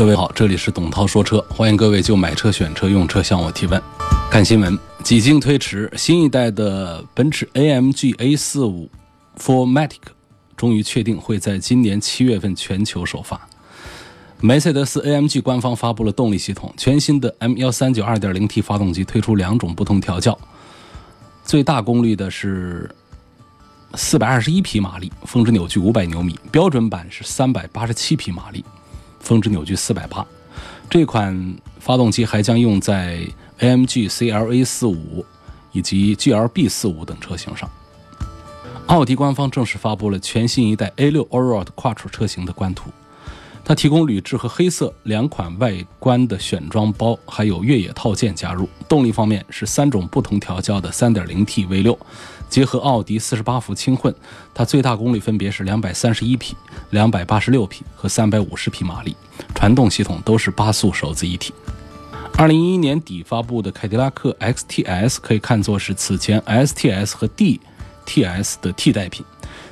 各位好，这里是董涛说车，欢迎各位就买车、选车、用车向我提问。看新闻，几经推迟，新一代的奔驰 AMG A45 4MATIC 终于确定会在今年七月份全球首发。梅赛德斯 AMG 官方发布了动力系统，全新的 M139 2.0T 发动机推出两种不同调教，最大功率的是421匹马力，峰值扭矩500牛米，标准版是387匹马力。峰值扭矩四百八，这款发动机还将用在 AMG CLA 四五以及 GLB 四五等车型上。奥迪官方正式发布了全新一代 A 六 Allroad Quattro 车型的官图，它提供铝制和黑色两款外观的选装包，还有越野套件加入。动力方面是三种不同调教的 3.0T V 六。结合奥迪四十八伏轻混，它最大功率分别是两百三十一匹、两百八十六匹和三百五十匹马力，传动系统都是八速手自一体。二零一一年底发布的凯迪拉克 XTS 可以看作是此前 STS 和 DTS 的替代品。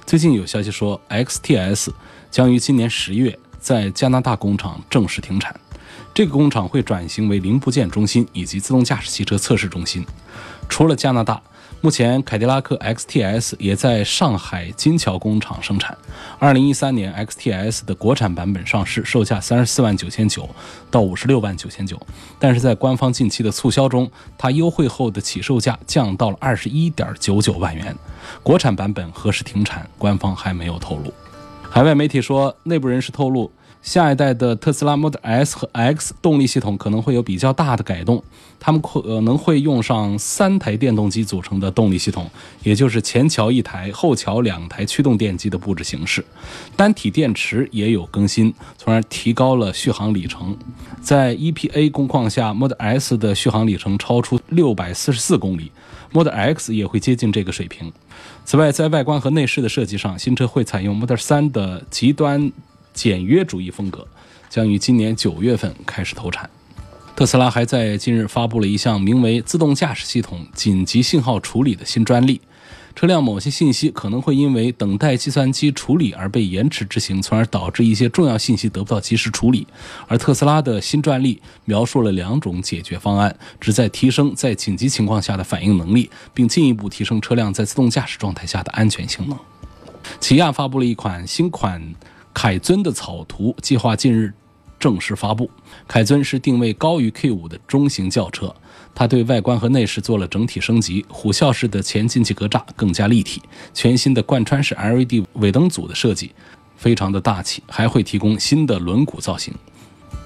最近有消息说，XTS 将于今年十月在加拿大工厂正式停产，这个工厂会转型为零部件中心以及自动驾驶汽车测试中心。除了加拿大。目前，凯迪拉克 XTS 也在上海金桥工厂生产。二零一三年，XTS 的国产版本上市，售价三十四万九千九到五十六万九千九。但是在官方近期的促销中，它优惠后的起售价降到了二十一点九九万元。国产版本何时停产，官方还没有透露。海外媒体说，内部人士透露。下一代的特斯拉 Model S 和 X 动力系统可能会有比较大的改动，他们可能会用上三台电动机组成的动力系统，也就是前桥一台、后桥两台驱动电机的布置形式。单体电池也有更新，从而提高了续航里程。在 EPA 工况下，Model S 的续航里程超出六百四十四公里，Model X 也会接近这个水平。此外，在外观和内饰的设计上，新车会采用 Model 3的极端。简约主义风格将于今年九月份开始投产。特斯拉还在近日发布了一项名为“自动驾驶系统紧急信号处理”的新专利。车辆某些信息可能会因为等待计算机处理而被延迟执行，从而导致一些重要信息得不到及时处理。而特斯拉的新专利描述了两种解决方案，旨在提升在紧急情况下的反应能力，并进一步提升车辆在自动驾驶状态下的安全性能。起亚发布了一款新款。凯尊的草图计划近日正式发布。凯尊是定位高于 K5 的中型轿车，它对外观和内饰做了整体升级，虎啸式的前进气格栅更加立体，全新的贯穿式 LED 尾灯组的设计非常的大气，还会提供新的轮毂造型。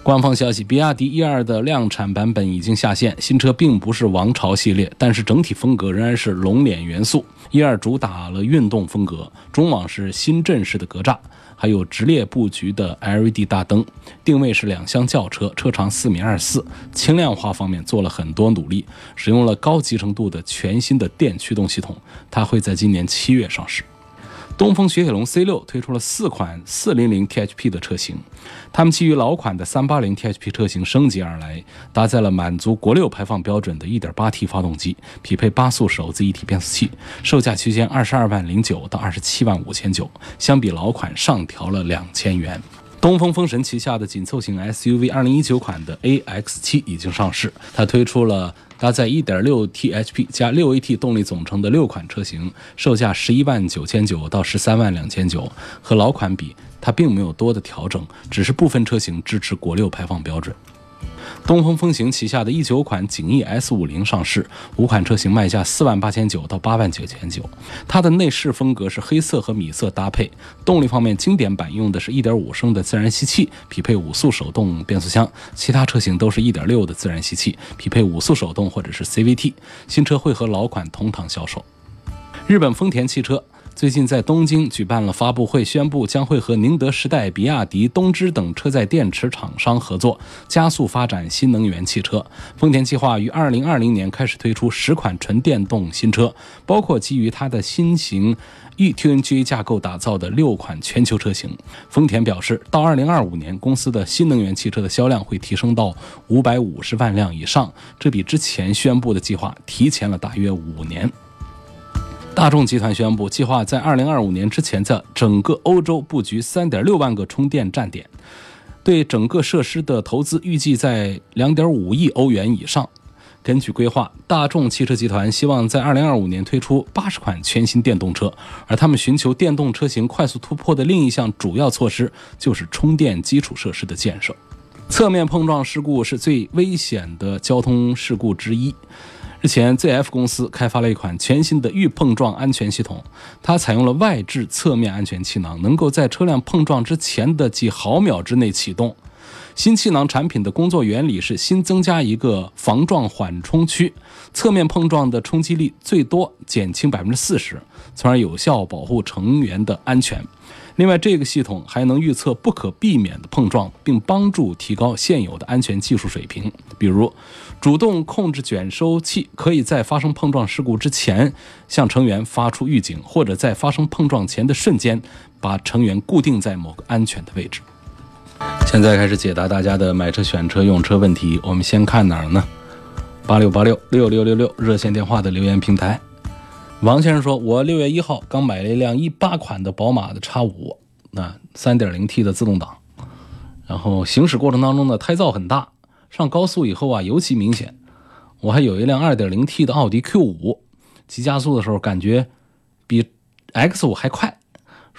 官方消息，比亚迪 E 二的量产版本已经下线。新车并不是王朝系列，但是整体风格仍然是龙脸元素。E 二主打了运动风格，中网是新阵式的格栅，还有直列布局的 LED 大灯。定位是两厢轿车，车长四米二四。轻量化方面做了很多努力，使用了高集成度的全新的电驱动系统。它会在今年七月上市。东风雪铁龙 C 六推出了四款四零零 T H P 的车型，它们基于老款的三八零 T H P 车型升级而来，搭载了满足国六排放标准的一.点八 T 发动机，匹配八速手自一体变速器，售价区间二十二万零九到二十七万五千九，相比老款上调了两千元。东风风神旗下的紧凑型 SUV 二零一九款的 A X 七已经上市，它推出了。搭载 1.6T HP 加 6AT 动力总成的六款车型，售价11万九千九到13万两千九。和老款比，它并没有多的调整，只是部分车型支持国六排放标准。东风风行旗下的一九款景逸 S 五零上市，五款车型卖价四万八千九到八万九千九。它的内饰风格是黑色和米色搭配。动力方面，经典版用的是一点五升的自然吸气，匹配五速手动变速箱；其他车型都是一点六的自然吸气，匹配五速手动或者是 CVT。新车会和老款同堂销售。日本丰田汽车。最近在东京举办了发布会，宣布将会和宁德时代、比亚迪、东芝等车载电池厂商合作，加速发展新能源汽车。丰田计划于二零二零年开始推出十款纯电动新车，包括基于它的新型 e-TNGA 架构打造的六款全球车型。丰田表示，到二零二五年，公司的新能源汽车的销量会提升到五百五十万辆以上，这比之前宣布的计划提前了大约五年。大众集团宣布，计划在2025年之前，在整个欧洲布局3.6万个充电站点，对整个设施的投资预计在2.5亿欧元以上。根据规划，大众汽车集团希望在2025年推出80款全新电动车，而他们寻求电动车型快速突破的另一项主要措施就是充电基础设施的建设。侧面碰撞事故是最危险的交通事故之一。日前，ZF 公司开发了一款全新的预碰撞安全系统，它采用了外置侧面安全气囊，能够在车辆碰撞之前的几毫秒之内启动。新气囊产品的工作原理是新增加一个防撞缓冲区，侧面碰撞的冲击力最多减轻百分之四十，从而有效保护成员的安全。另外，这个系统还能预测不可避免的碰撞，并帮助提高现有的安全技术水平。比如，主动控制卷收器可以在发生碰撞事故之前向成员发出预警，或者在发生碰撞前的瞬间把成员固定在某个安全的位置。现在开始解答大家的买车、选车、用车问题。我们先看哪儿呢？八六八六六六六六热线电话的留言平台。王先生说：“我六月一号刚买了一辆一八款的宝马的叉五，那三点零 T 的自动挡，然后行驶过程当中呢，胎噪很大，上高速以后啊尤其明显。我还有一辆二点零 T 的奥迪 Q 五，急加速的时候感觉比 X 五还快。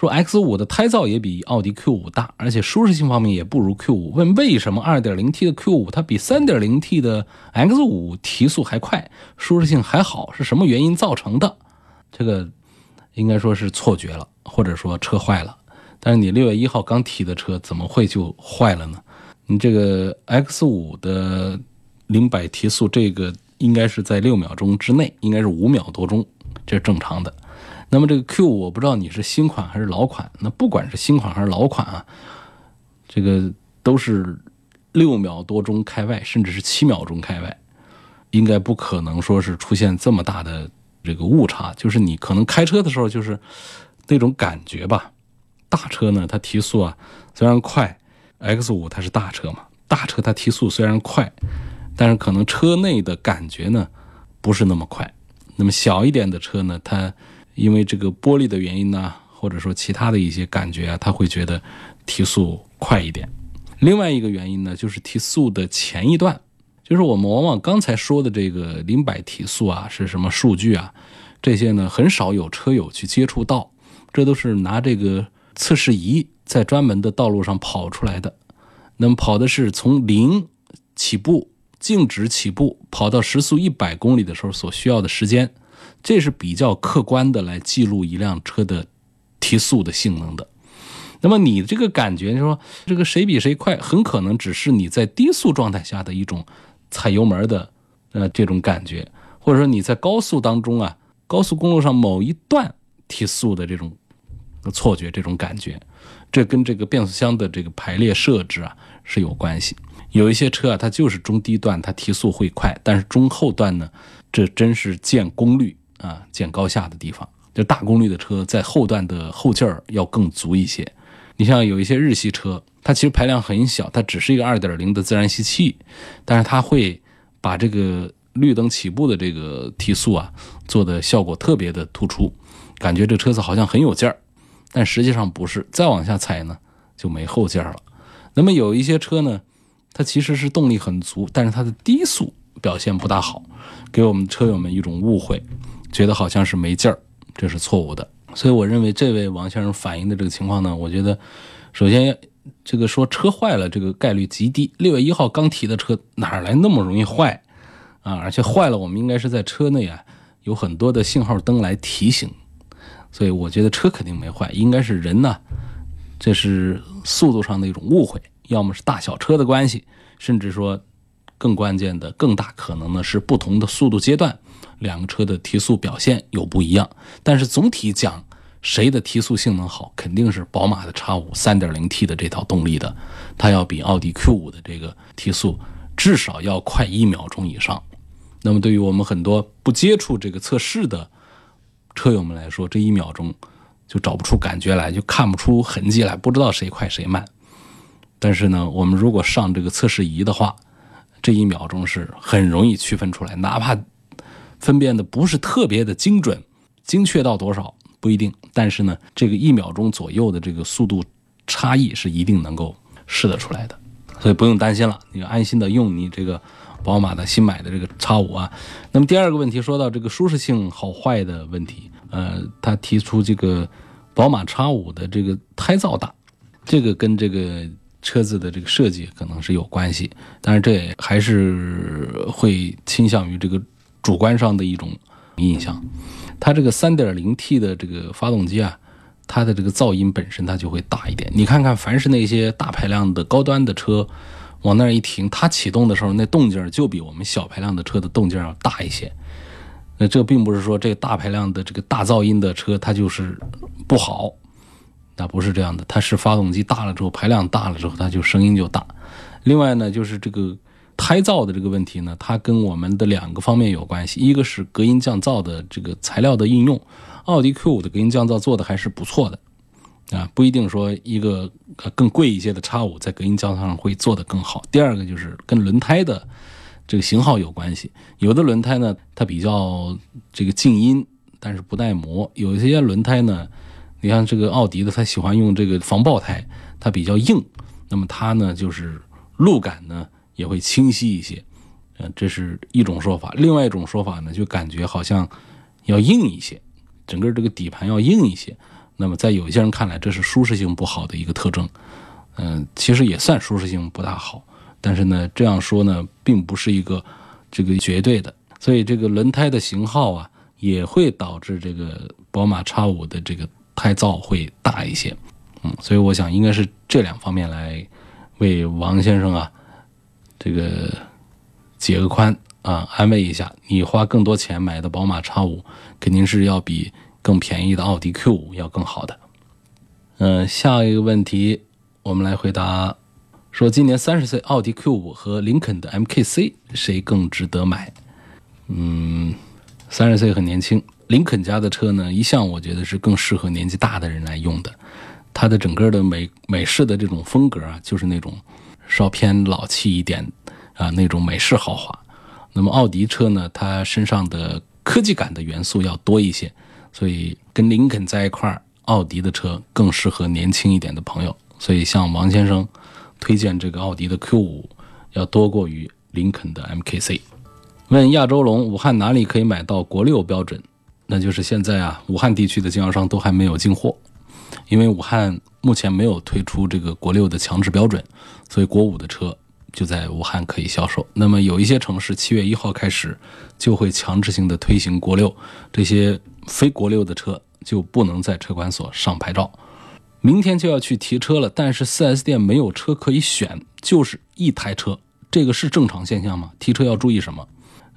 说 X 五的胎噪也比奥迪 Q 五大，而且舒适性方面也不如 Q 五。问为什么二点零 T 的 Q 五它比三点零 T 的 X 五提速还快，舒适性还好？是什么原因造成的？”这个应该说是错觉了，或者说车坏了。但是你六月一号刚提的车，怎么会就坏了呢？你这个 X 五的零百提速，这个应该是在六秒钟之内，应该是五秒多钟，这是正常的。那么这个 Q 五，我不知道你是新款还是老款。那不管是新款还是老款啊，这个都是六秒多钟开外，甚至是七秒钟开外，应该不可能说是出现这么大的。这个误差就是你可能开车的时候就是那种感觉吧。大车呢，它提速啊虽然快，X 五它是大车嘛，大车它提速虽然快，但是可能车内的感觉呢不是那么快。那么小一点的车呢，它因为这个玻璃的原因呢，或者说其他的一些感觉啊，他会觉得提速快一点。另外一个原因呢，就是提速的前一段。就是我们往往刚才说的这个零百提速啊，是什么数据啊？这些呢，很少有车友去接触到，这都是拿这个测试仪在专门的道路上跑出来的。那么跑的是从零起步，静止起步，跑到时速一百公里的时候所需要的时间，这是比较客观的来记录一辆车的提速的性能的。那么你这个感觉，就说这个谁比谁快，很可能只是你在低速状态下的一种。踩油门的，呃，这种感觉，或者说你在高速当中啊，高速公路上某一段提速的这种错觉，这种感觉，这跟这个变速箱的这个排列设置啊是有关系。有一些车啊，它就是中低段它提速会快，但是中后段呢，这真是见功率啊，见高下的地方。就大功率的车在后段的后劲儿要更足一些。你像有一些日系车。它其实排量很小，它只是一个二点零的自然吸气，但是它会把这个绿灯起步的这个提速啊做的效果特别的突出，感觉这车子好像很有劲儿，但实际上不是，再往下踩呢就没后劲儿了。那么有一些车呢，它其实是动力很足，但是它的低速表现不大好，给我们车友们一种误会，觉得好像是没劲儿，这是错误的。所以我认为这位王先生反映的这个情况呢，我觉得首先。这个说车坏了，这个概率极低。六月一号刚提的车哪来那么容易坏啊？而且坏了，我们应该是在车内啊有很多的信号灯来提醒。所以我觉得车肯定没坏，应该是人呢，这是速度上的一种误会，要么是大小车的关系，甚至说更关键的、更大可能呢是不同的速度阶段，两个车的提速表现有不一样。但是总体讲，谁的提速性能好？肯定是宝马的 X 五 3.0T 的这套动力的，它要比奥迪 Q 五的这个提速至少要快一秒钟以上。那么对于我们很多不接触这个测试的车友们来说，这一秒钟就找不出感觉来，就看不出痕迹来，不知道谁快谁慢。但是呢，我们如果上这个测试仪的话，这一秒钟是很容易区分出来，哪怕分辨的不是特别的精准，精确到多少不一定，但是呢，这个一秒钟左右的这个速度差异是一定能够试得出来的，所以不用担心了，你安心的用你这个宝马的新买的这个叉五啊。那么第二个问题说到这个舒适性好坏的问题，呃，他提出这个宝马叉五的这个胎噪大，这个跟这个。车子的这个设计可能是有关系，但是这也还是会倾向于这个主观上的一种印象。它这个 3.0T 的这个发动机啊，它的这个噪音本身它就会大一点。你看看，凡是那些大排量的高端的车，往那儿一停，它启动的时候那动静就比我们小排量的车的动静要大一些。那这并不是说这大排量的这个大噪音的车它就是不好。那不是这样的，它是发动机大了之后，排量大了之后，它就声音就大。另外呢，就是这个胎噪的这个问题呢，它跟我们的两个方面有关系，一个是隔音降噪的这个材料的应用，奥迪 Q 五的隔音降噪做的还是不错的，啊，不一定说一个更贵一些的叉五在隔音降噪上会做得更好。第二个就是跟轮胎的这个型号有关系，有的轮胎呢它比较这个静音，但是不耐磨；有一些轮胎呢。你像这个奥迪的，它喜欢用这个防爆胎，它比较硬，那么它呢就是路感呢也会清晰一些，呃，这是一种说法。另外一种说法呢，就感觉好像要硬一些，整个这个底盘要硬一些。那么在有些人看来，这是舒适性不好的一个特征。嗯，其实也算舒适性不大好，但是呢，这样说呢，并不是一个这个绝对的。所以这个轮胎的型号啊，也会导致这个宝马 X 五的这个。胎噪会大一些，嗯，所以我想应该是这两方面来为王先生啊，这个解个宽啊，安慰一下。你花更多钱买的宝马 X 五，肯定是要比更便宜的奥迪 Q 五要更好的。嗯，下一个问题我们来回答，说今年三十岁，奥迪 Q 五和林肯的 MKC 谁更值得买？嗯，三十岁很年轻。林肯家的车呢，一向我觉得是更适合年纪大的人来用的。它的整个的美美式的这种风格啊，就是那种稍偏老气一点啊，那种美式豪华。那么奥迪车呢，它身上的科技感的元素要多一些，所以跟林肯在一块儿，奥迪的车更适合年轻一点的朋友。所以向王先生推荐这个奥迪的 Q 五，要多过于林肯的 MKC。问亚洲龙，武汉哪里可以买到国六标准？那就是现在啊，武汉地区的经销商都还没有进货，因为武汉目前没有推出这个国六的强制标准，所以国五的车就在武汉可以销售。那么有一些城市七月一号开始就会强制性的推行国六，这些非国六的车就不能在车管所上牌照。明天就要去提车了，但是 4S 店没有车可以选，就是一台车，这个是正常现象吗？提车要注意什么？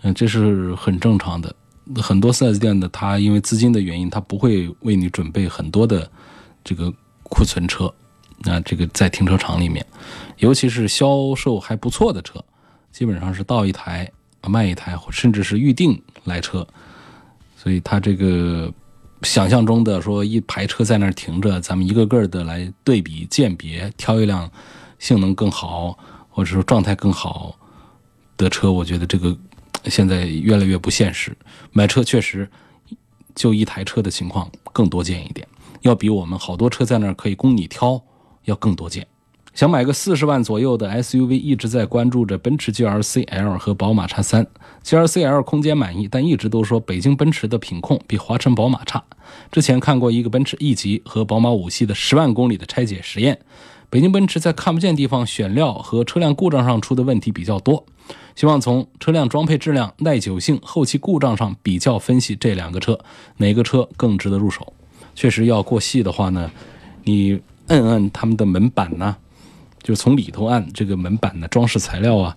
嗯，这是很正常的。很多 4S 店的，他因为资金的原因，他不会为你准备很多的这个库存车。那这个在停车场里面，尤其是销售还不错的车，基本上是到一台卖一台，甚至是预定来车。所以他这个想象中的说一排车在那儿停着，咱们一个个的来对比鉴别，挑一辆性能更好或者说状态更好的车，我觉得这个。现在越来越不现实，买车确实就一台车的情况更多见一点，要比我们好多车在那儿可以供你挑要更多见。想买个四十万左右的 SUV，一直在关注着奔驰 GLC L 和宝马 X3。GLC L 空间满意，但一直都说北京奔驰的品控比华晨宝马差。之前看过一个奔驰 E 级和宝马五系的十万公里的拆解实验，北京奔驰在看不见地方选料和车辆故障上出的问题比较多。希望从车辆装配质量、耐久性、后期故障上比较分析这两个车哪个车更值得入手。确实要过细的话呢，你摁摁他们的门板呢，就从里头按这个门板的装饰材料啊，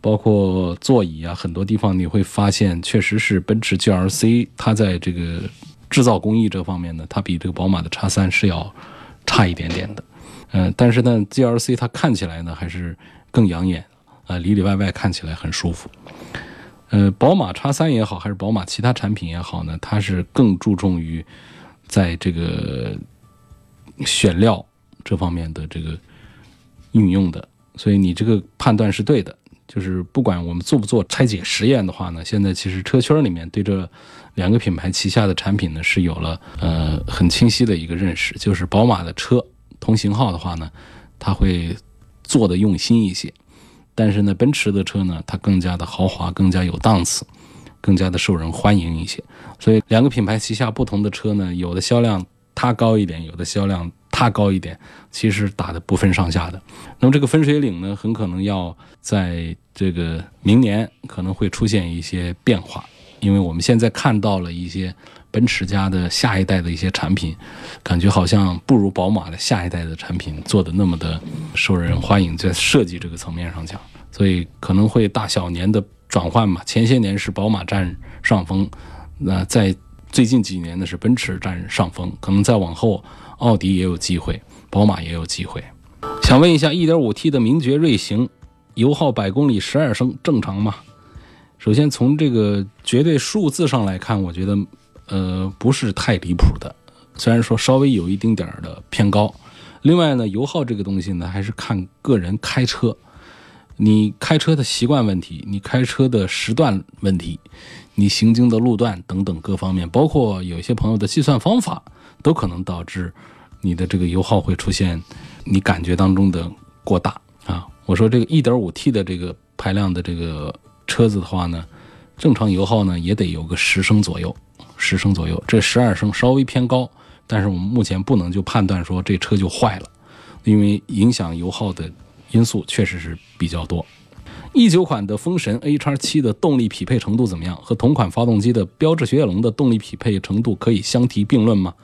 包括座椅啊，很多地方你会发现确实是奔驰 GLC 它在这个制造工艺这方面呢，它比这个宝马的叉三是要差一点点的。嗯，但是呢，GLC 它看起来呢还是更养眼啊，里里外外看起来很舒服。呃，宝马叉三也好，还是宝马其他产品也好呢，它是更注重于在这个选料这方面的这个运用的，所以你这个判断是对的。就是不管我们做不做拆解实验的话呢，现在其实车圈里面对这两个品牌旗下的产品呢是有了呃很清晰的一个认识，就是宝马的车同型号的话呢，它会做的用心一些，但是呢，奔驰的车呢，它更加的豪华，更加有档次，更加的受人欢迎一些。所以两个品牌旗下不同的车呢，有的销量它高一点，有的销量。它高一点，其实打的不分上下的。那么这个分水岭呢，很可能要在这个明年可能会出现一些变化，因为我们现在看到了一些奔驰家的下一代的一些产品，感觉好像不如宝马的下一代的产品做的那么的受人欢迎，在设计这个层面上讲，所以可能会大小年的转换嘛。前些年是宝马占上风，那在最近几年呢是奔驰占上风，可能再往后。奥迪也有机会，宝马也有机会。想问一下，1.5T 的名爵锐行，油耗百公里十二升，正常吗？首先从这个绝对数字上来看，我觉得，呃，不是太离谱的。虽然说稍微有一丁点儿的偏高。另外呢，油耗这个东西呢，还是看个人开车，你开车的习惯问题，你开车的时段问题，你行经的路段等等各方面，包括有些朋友的计算方法。都可能导致你的这个油耗会出现你感觉当中的过大啊！我说这个 1.5T 的这个排量的这个车子的话呢，正常油耗呢也得有个十升左右，十升左右，这十二升稍微偏高，但是我们目前不能就判断说这车就坏了，因为影响油耗的因素确实是比较多。一九款的风神 A 叉七的动力匹配程度怎么样？和同款发动机的标致雪铁龙的动力匹配程度可以相提并论吗？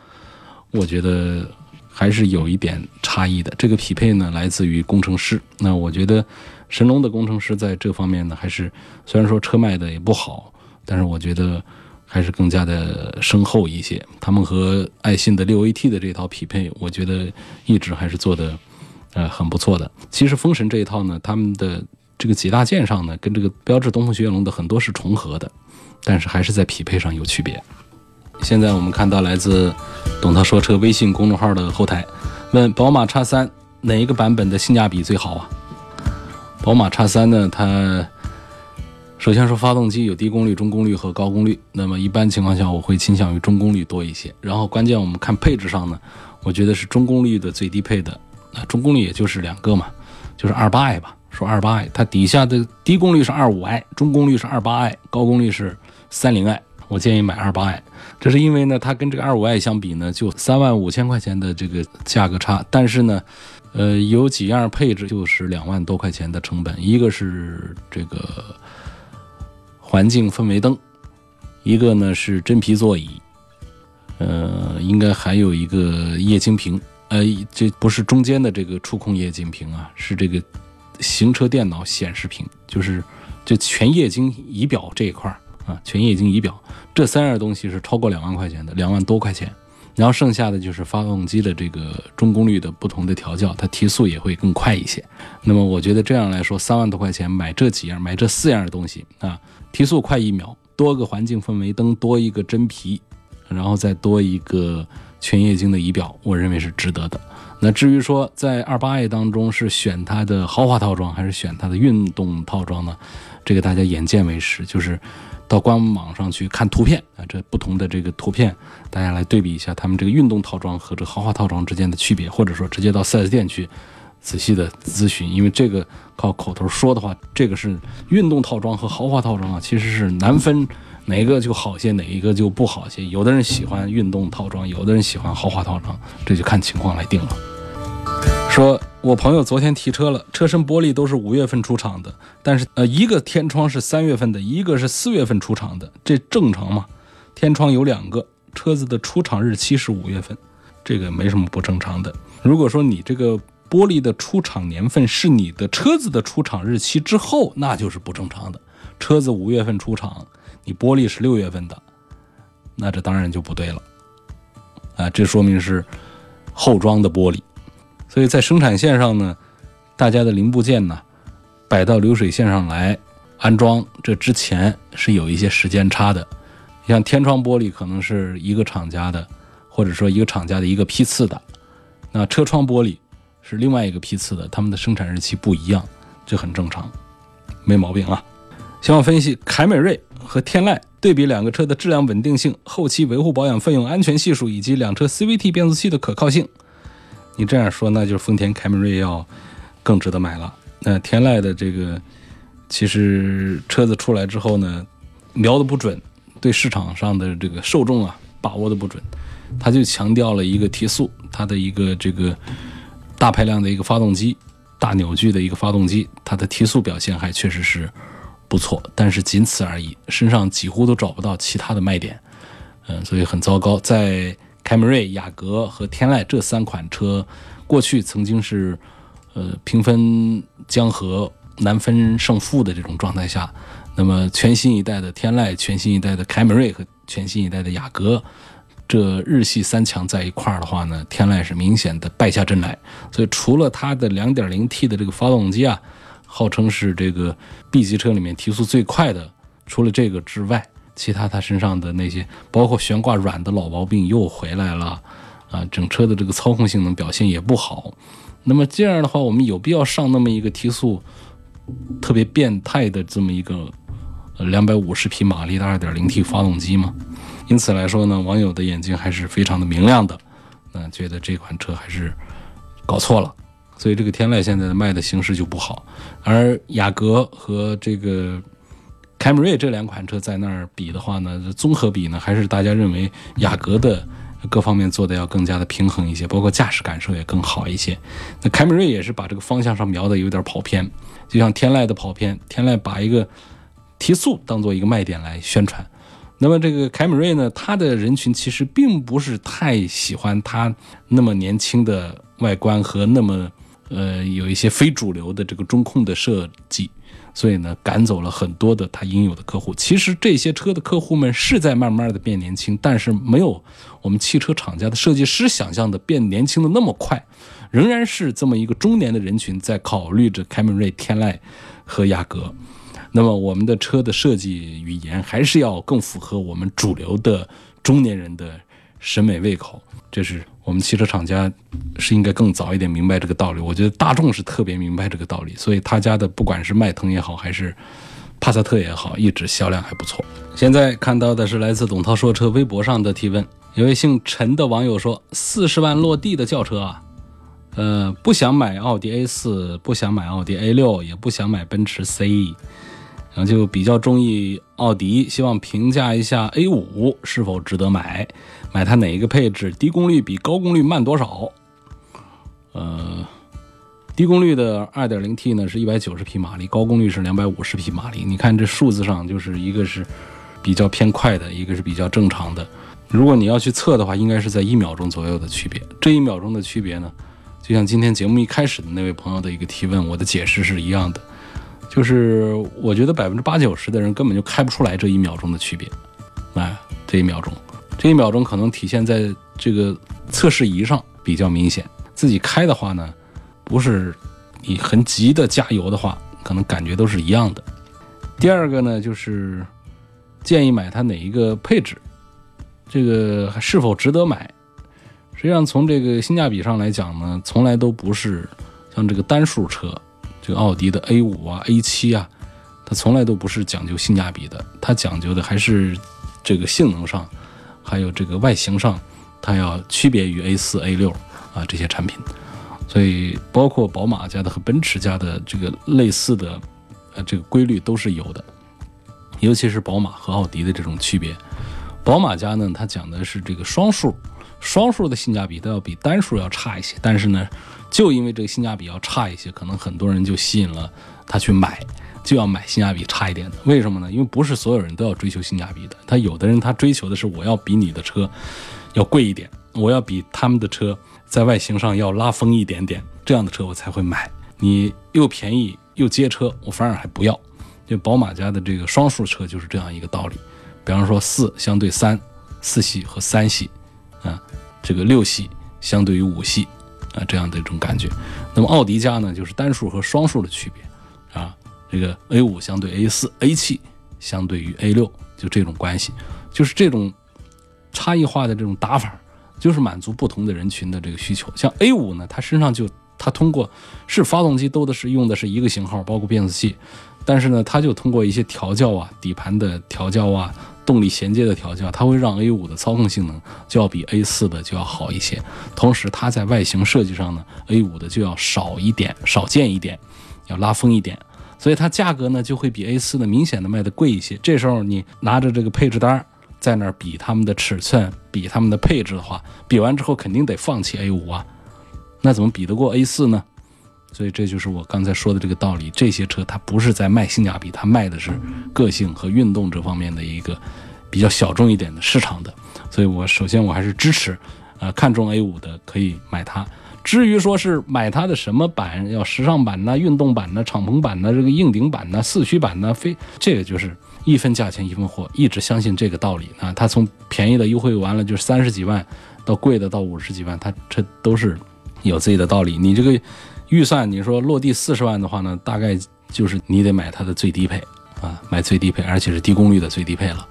我觉得还是有一点差异的。这个匹配呢，来自于工程师。那我觉得神龙的工程师在这方面呢，还是虽然说车卖的也不好，但是我觉得还是更加的深厚一些。他们和爱信的六 AT 的这套匹配，我觉得一直还是做的呃很不错的。其实风神这一套呢，他们的这个几大件上呢，跟这个标致东风雪铁龙的很多是重合的，但是还是在匹配上有区别。现在我们看到来自“董涛说车”微信公众号的后台，问宝马叉三哪一个版本的性价比最好啊？宝马叉三呢？它首先说发动机有低功率、中功率和高功率。那么一般情况下，我会倾向于中功率多一些。然后关键我们看配置上呢，我觉得是中功率的最低配的。那中功率也就是两个嘛，就是二八 i 吧。说二八 i，它底下的低功率是二五 i，中功率是二八 i，高功率是三零 i。我建议买二八 i。这是因为呢，它跟这个二五 i 相比呢，就三万五千块钱的这个价格差，但是呢，呃，有几样配置就是两万多块钱的成本，一个是这个环境氛围灯，一个呢是真皮座椅，呃，应该还有一个液晶屏，呃，这不是中间的这个触控液晶屏啊，是这个行车电脑显示屏，就是就全液晶仪表这一块儿啊，全液晶仪表。这三样东西是超过两万块钱的，两万多块钱，然后剩下的就是发动机的这个中功率的不同的调教，它提速也会更快一些。那么我觉得这样来说，三万多块钱买这几样，买这四样东西啊，提速快一秒，多个环境氛围灯，多一个真皮，然后再多一个全液晶的仪表，我认为是值得的。那至于说在二八 i 当中是选它的豪华套装还是选它的运动套装呢？这个大家眼见为实，就是。到官网上去看图片啊，这不同的这个图片，大家来对比一下他们这个运动套装和这豪华套装之间的区别，或者说直接到 4S 店去仔细的咨询，因为这个靠口头说的话，这个是运动套装和豪华套装啊，其实是难分哪个就好些，哪一个就不好些。有的人喜欢运动套装，有的人喜欢豪华套装，这就看情况来定了。说。我朋友昨天提车了，车身玻璃都是五月份出厂的，但是呃，一个天窗是三月份的，一个是四月份出厂的，这正常吗？天窗有两个，车子的出厂日期是五月份，这个没什么不正常的。如果说你这个玻璃的出厂年份是你的车子的出厂日期之后，那就是不正常的。车子五月份出厂，你玻璃是六月份的，那这当然就不对了啊，这说明是后装的玻璃。所以在生产线上呢，大家的零部件呢摆到流水线上来安装，这之前是有一些时间差的。像天窗玻璃可能是一个厂家的，或者说一个厂家的一个批次的，那车窗玻璃是另外一个批次的，他们的生产日期不一样，这很正常，没毛病啊。希望分析凯美瑞和天籁对比两个车的质量稳定性、后期维护保养费用、安全系数以及两车 CVT 变速器的可靠性。你这样说，那就是丰田凯美瑞要更值得买了。那天籁的这个，其实车子出来之后呢，瞄的不准，对市场上的这个受众啊把握的不准，他就强调了一个提速，它的一个这个大排量的一个发动机，大扭矩的一个发动机，它的提速表现还确实是不错，但是仅此而已，身上几乎都找不到其他的卖点，嗯，所以很糟糕，在。凯美瑞、雅阁和天籁这三款车，过去曾经是，呃，平分江河、难分胜负的这种状态下，那么全新一代的天籁、全新一代的凯美瑞和全新一代的雅阁，这日系三强在一块儿的话呢，天籁是明显的败下阵来。所以，除了它的 2.0T 的这个发动机啊，号称是这个 B 级车里面提速最快的，除了这个之外。其他它身上的那些，包括悬挂软的老毛病又回来了，啊，整车的这个操控性能表现也不好。那么这样的话，我们有必要上那么一个提速特别变态的这么一个两百五十匹马力的二点零 T 发动机吗？因此来说呢，网友的眼睛还是非常的明亮的，那觉得这款车还是搞错了。所以这个天籁现在的卖的形势就不好，而雅阁和这个。凯美瑞这两款车在那儿比的话呢，综合比呢，还是大家认为雅阁的各方面做的要更加的平衡一些，包括驾驶感受也更好一些。那凯美瑞也是把这个方向上瞄的有点跑偏，就像天籁的跑偏，天籁把一个提速当做一个卖点来宣传。那么这个凯美瑞呢，它的人群其实并不是太喜欢它那么年轻的外观和那么呃有一些非主流的这个中控的设计。所以呢，赶走了很多的他应有的客户。其实这些车的客户们是在慢慢的变年轻，但是没有我们汽车厂家的设计师想象的变年轻的那么快，仍然是这么一个中年的人群在考虑着凯美瑞、天籁和雅阁。那么我们的车的设计语言还是要更符合我们主流的中年人的审美胃口，这是。我们汽车厂家是应该更早一点明白这个道理。我觉得大众是特别明白这个道理，所以他家的不管是迈腾也好，还是帕萨特也好，一直销量还不错。现在看到的是来自董涛说车微博上的提问，有位姓陈的网友说：四十万落地的轿车啊，呃，不想买奥迪 A 四，不想买奥迪 A 六，也不想买奔驰 C，然后就比较中意奥迪，希望评价一下 A 五是否值得买。买它哪一个配置？低功率比高功率慢多少？呃，低功率的 2.0T 呢是190匹马力，高功率是250匹马力。你看这数字上就是一个是比较偏快的，一个是比较正常的。如果你要去测的话，应该是在一秒钟左右的区别。这一秒钟的区别呢，就像今天节目一开始的那位朋友的一个提问，我的解释是一样的，就是我觉得百分之八九十的人根本就开不出来这一秒钟的区别。哎，这一秒钟。这一秒钟可能体现在这个测试仪上比较明显，自己开的话呢，不是你很急的加油的话，可能感觉都是一样的。第二个呢，就是建议买它哪一个配置，这个是否值得买？实际上从这个性价比上来讲呢，从来都不是像这个单数车，这个奥迪的 A 五啊、A 七啊，它从来都不是讲究性价比的，它讲究的还是这个性能上。还有这个外形上，它要区别于 A 四、A 六啊这些产品，所以包括宝马家的和奔驰家的这个类似的呃这个规律都是有的，尤其是宝马和奥迪的这种区别。宝马家呢，它讲的是这个双数，双数的性价比都要比单数要差一些，但是呢，就因为这个性价比要差一些，可能很多人就吸引了他去买。就要买性价比差一点的，为什么呢？因为不是所有人都要追求性价比的。他有的人他追求的是我要比你的车要贵一点，我要比他们的车在外形上要拉风一点点，这样的车我才会买。你又便宜又接车，我反而还不要。就宝马家的这个双数车就是这样一个道理。比方说四相对三，四系和三系，啊，这个六系相对于五系啊这样的一种感觉。那么奥迪家呢，就是单数和双数的区别，这个 A 五相对 A 四，A 七相对于 A 六，就这种关系，就是这种差异化的这种打法，就是满足不同的人群的这个需求。像 A 五呢，它身上就它通过是发动机都的是用的是一个型号，包括变速器，但是呢，它就通过一些调教啊，底盘的调教啊。动力衔接的调教，它会让 A 五的操控性能就要比 A 四的就要好一些。同时，它在外形设计上呢，A 五的就要少一点、少见一点，要拉风一点。所以它价格呢就会比 A 四的明显的卖的贵一些。这时候你拿着这个配置单在那儿比它们的尺寸、比它们的配置的话，比完之后肯定得放弃 A 五啊。那怎么比得过 A 四呢？所以这就是我刚才说的这个道理。这些车它不是在卖性价比，它卖的是个性和运动这方面的一个比较小众一点的市场的。所以我首先我还是支持，呃，看中 A 五的可以买它。至于说是买它的什么版，要时尚版呢、运动版呢、敞篷版呢、这个硬顶版呢、四驱版呢，非这个就是一分价钱一分货，一直相信这个道理啊。它从便宜的优惠完了就是三十几万，到贵的到五十几万，它这都是有自己的道理。你这个。预算你说落地四十万的话呢，大概就是你得买它的最低配啊，买最低配，而且是低功率的最低配了。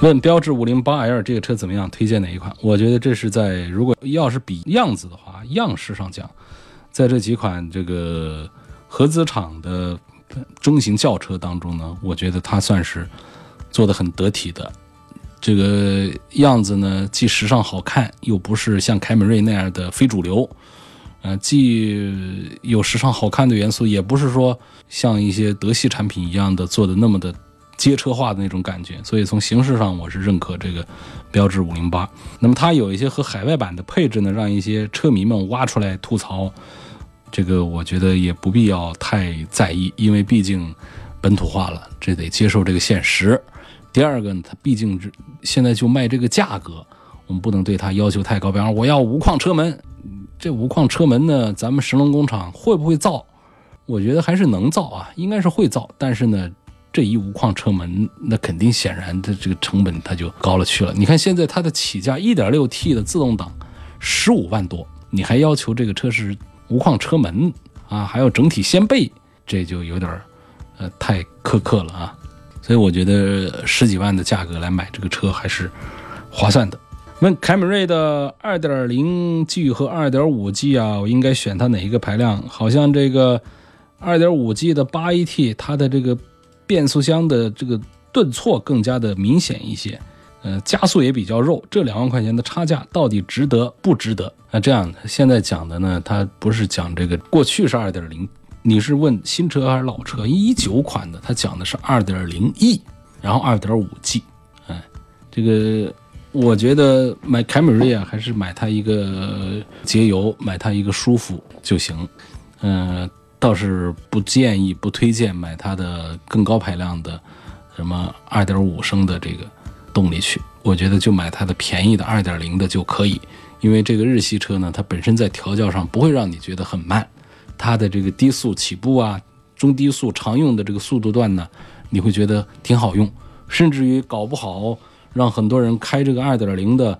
问标致五零八 L 这个车怎么样？推荐哪一款？我觉得这是在如果要是比样子的话，样式上讲，在这几款这个合资厂的中型轿车当中呢，我觉得它算是做的很得体的。这个样子呢，既时尚好看，又不是像凯美瑞那样的非主流。呃，既有时尚好看的元素，也不是说像一些德系产品一样的做的那么的街车化的那种感觉，所以从形式上我是认可这个标致五零八。那么它有一些和海外版的配置呢，让一些车迷们挖出来吐槽，这个我觉得也不必要太在意，因为毕竟本土化了，这得接受这个现实。第二个呢，它毕竟是现在就卖这个价格，我们不能对它要求太高，比方说我要无框车门。这无框车门呢，咱们神龙工厂会不会造？我觉得还是能造啊，应该是会造。但是呢，这一无框车门，那肯定显然的这个成本它就高了去了。你看现在它的起价 1.6T 的自动挡十五万多，你还要求这个车是无框车门啊，还要整体掀背，这就有点儿呃太苛刻了啊。所以我觉得十几万的价格来买这个车还是划算的。问凯美瑞的 2.0G 和 2.5G 啊，我应该选它哪一个排量？好像这个 2.5G 的 8AT，它的这个变速箱的这个顿挫更加的明显一些，呃，加速也比较肉。这两万块钱的差价到底值得不值得？那这样，现在讲的呢，它不是讲这个过去是2.0，你是问新车还是老车？一九款的，它讲的是 2.0E，然后 2.5G，哎，这个。我觉得买凯美瑞啊，还是买它一个节油，买它一个舒服就行。嗯，倒是不建议、不推荐买它的更高排量的，什么2.5升的这个动力去。我觉得就买它的便宜的2.0的就可以，因为这个日系车呢，它本身在调教上不会让你觉得很慢，它的这个低速起步啊、中低速常用的这个速度段呢，你会觉得挺好用，甚至于搞不好。让很多人开这个二点零的，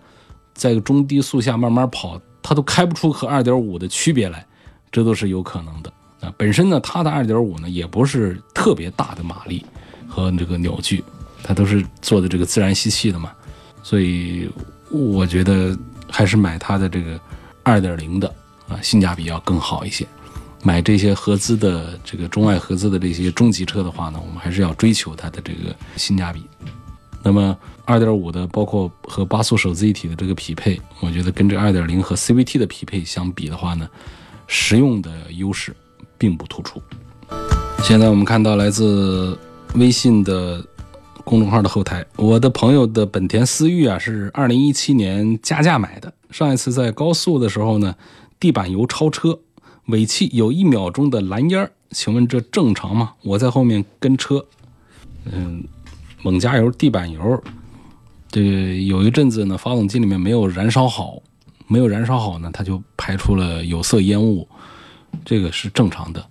在中低速下慢慢跑，它都开不出和二点五的区别来，这都是有可能的啊。本身呢，它的二点五呢也不是特别大的马力和这个扭矩，它都是做的这个自然吸气的嘛，所以我觉得还是买它的这个二点零的啊，性价比要更好一些。买这些合资的这个中外合资的这些中级车的话呢，我们还是要追求它的这个性价比。那么，二点五的包括和八速手自一体的这个匹配，我觉得跟这二点零和 CVT 的匹配相比的话呢，实用的优势并不突出。现在我们看到来自微信的公众号的后台，我的朋友的本田思域啊是二零一七年加价买的，上一次在高速的时候呢，地板油超车，尾气有一秒钟的蓝烟请问这正常吗？我在后面跟车，嗯。猛加油，地板油，这个有一阵子呢，发动机里面没有燃烧好，没有燃烧好呢，它就排出了有色烟雾，这个是正常的。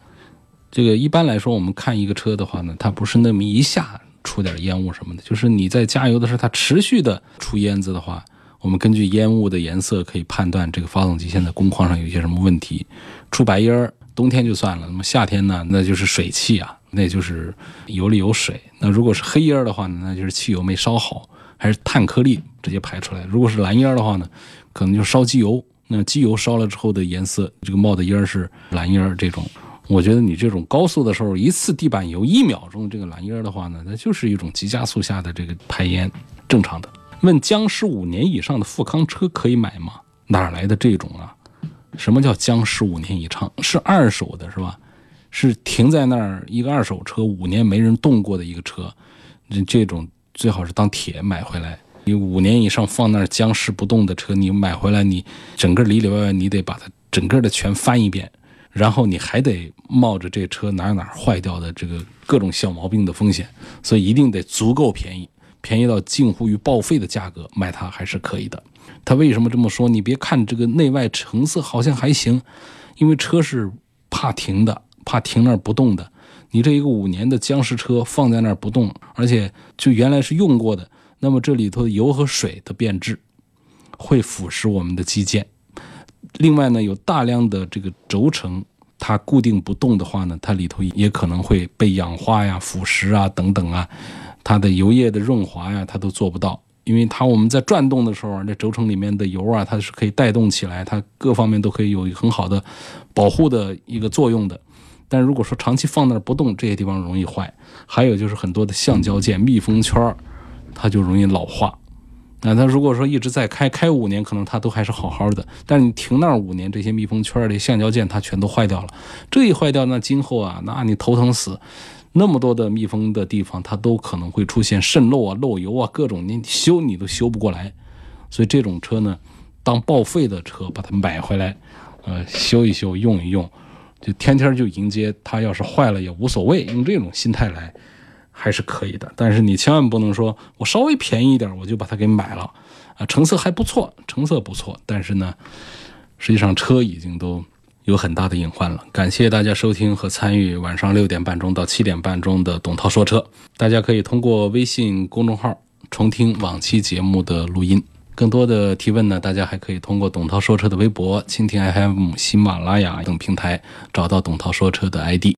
这个一般来说，我们看一个车的话呢，它不是那么一下出点烟雾什么的，就是你在加油的时候，它持续的出烟子的话，我们根据烟雾的颜色可以判断这个发动机现在工况上有些什么问题。出白烟儿，冬天就算了，那么夏天呢，那就是水汽啊，那就是油里有水。那如果是黑烟儿的话呢，那就是汽油没烧好，还是碳颗粒直接排出来。如果是蓝烟儿的话呢，可能就烧机油。那机油烧了之后的颜色，这个冒的烟是蓝烟这种。我觉得你这种高速的时候，一次地板油一秒钟这个蓝烟的话呢，那就是一种急加速下的这个排烟，正常的。问僵尸五年以上的富康车可以买吗？哪来的这种啊？什么叫僵尸五年以上？是二手的是吧？是停在那儿一个二手车五年没人动过的一个车，这这种最好是当铁买回来。你五年以上放那儿僵尸不动的车，你买回来你整个里里外外你得把它整个的全翻一遍。然后你还得冒着这车哪哪坏掉的这个各种小毛病的风险，所以一定得足够便宜，便宜到近乎于报废的价格买它还是可以的。他为什么这么说？你别看这个内外成色好像还行，因为车是怕停的，怕停那儿不动的。你这一个五年的僵尸车放在那儿不动，而且就原来是用过的，那么这里头的油和水的变质，会腐蚀我们的机件。另外呢，有大量的这个轴承，它固定不动的话呢，它里头也可能会被氧化呀、腐蚀啊等等啊，它的油液的润滑呀，它都做不到，因为它我们在转动的时候，这轴承里面的油啊，它是可以带动起来，它各方面都可以有很好的保护的一个作用的。但如果说长期放那儿不动，这些地方容易坏。还有就是很多的橡胶件、密封圈儿它就容易老化。那它如果说一直在开，开五年可能它都还是好好的，但是你停那儿五年，这些密封圈的橡胶件它全都坏掉了。这一坏掉，那今后啊，那你头疼死。那么多的密封的地方，它都可能会出现渗漏啊、漏油啊，各种你修你都修不过来。所以这种车呢，当报废的车把它买回来，呃，修一修，用一用，就天天就迎接它要是坏了也无所谓，用这种心态来。还是可以的，但是你千万不能说我稍微便宜一点我就把它给买了，啊，成色还不错，成色不错，但是呢，实际上车已经都有很大的隐患了。感谢大家收听和参与晚上六点半钟到七点半钟的董涛说车，大家可以通过微信公众号重听往期节目的录音。更多的提问呢，大家还可以通过董涛说车的微博、蜻蜓 FM、喜马拉雅等平台找到董涛说车的 ID。